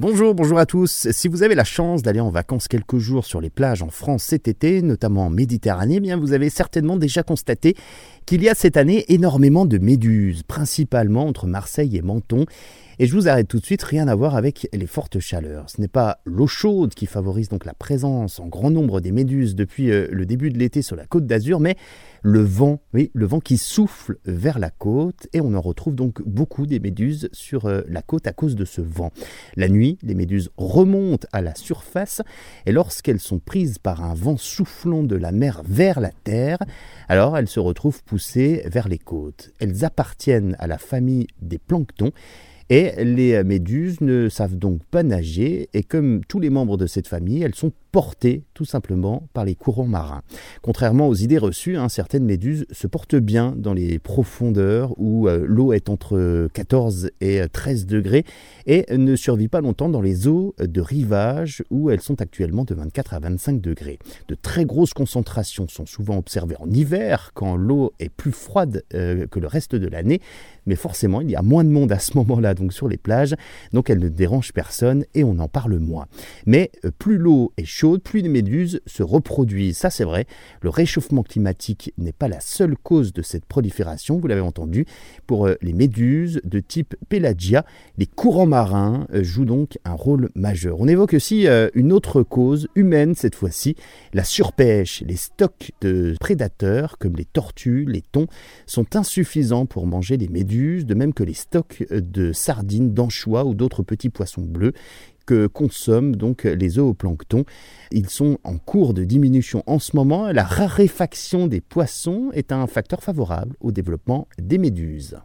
Bonjour, bonjour à tous. Si vous avez la chance d'aller en vacances quelques jours sur les plages en France cet été, notamment en Méditerranée, eh bien vous avez certainement déjà constaté qu'il y a cette année énormément de méduses, principalement entre Marseille et Menton. Et je vous arrête tout de suite, rien à voir avec les fortes chaleurs. Ce n'est pas l'eau chaude qui favorise donc la présence en grand nombre des méduses depuis euh, le début de l'été sur la côte d'Azur, mais le vent, le vent qui souffle vers la côte, et on en retrouve donc beaucoup des méduses sur euh, la côte à cause de ce vent. La nuit, les méduses remontent à la surface, et lorsqu'elles sont prises par un vent soufflant de la mer vers la terre, alors elles se retrouvent poussées vers les côtes. Elles appartiennent à la famille des planctons, et les méduses ne savent donc pas nager et comme tous les membres de cette famille, elles sont portées tout simplement par les courants marins. Contrairement aux idées reçues, hein, certaines méduses se portent bien dans les profondeurs où euh, l'eau est entre 14 et 13 degrés et ne survit pas longtemps dans les eaux de rivage où elles sont actuellement de 24 à 25 degrés. De très grosses concentrations sont souvent observées en hiver quand l'eau est plus froide euh, que le reste de l'année, mais forcément il y a moins de monde à ce moment-là donc sur les plages, donc elle ne dérange personne et on en parle moins. Mais euh, plus l'eau est chaude, plus les méduses se reproduisent. Ça c'est vrai, le réchauffement climatique n'est pas la seule cause de cette prolifération, vous l'avez entendu. Pour euh, les méduses de type Pelagia, les courants marins euh, jouent donc un rôle majeur. On évoque aussi une autre cause humaine cette fois-ci, la surpêche. Les stocks de prédateurs comme les tortues, les thons sont insuffisants pour manger les méduses, de même que les stocks de sardines, d'anchois ou d'autres petits poissons bleus que consomment donc les zooplanctons. Ils sont en cours de diminution en ce moment. La raréfaction des poissons est un facteur favorable au développement des méduses.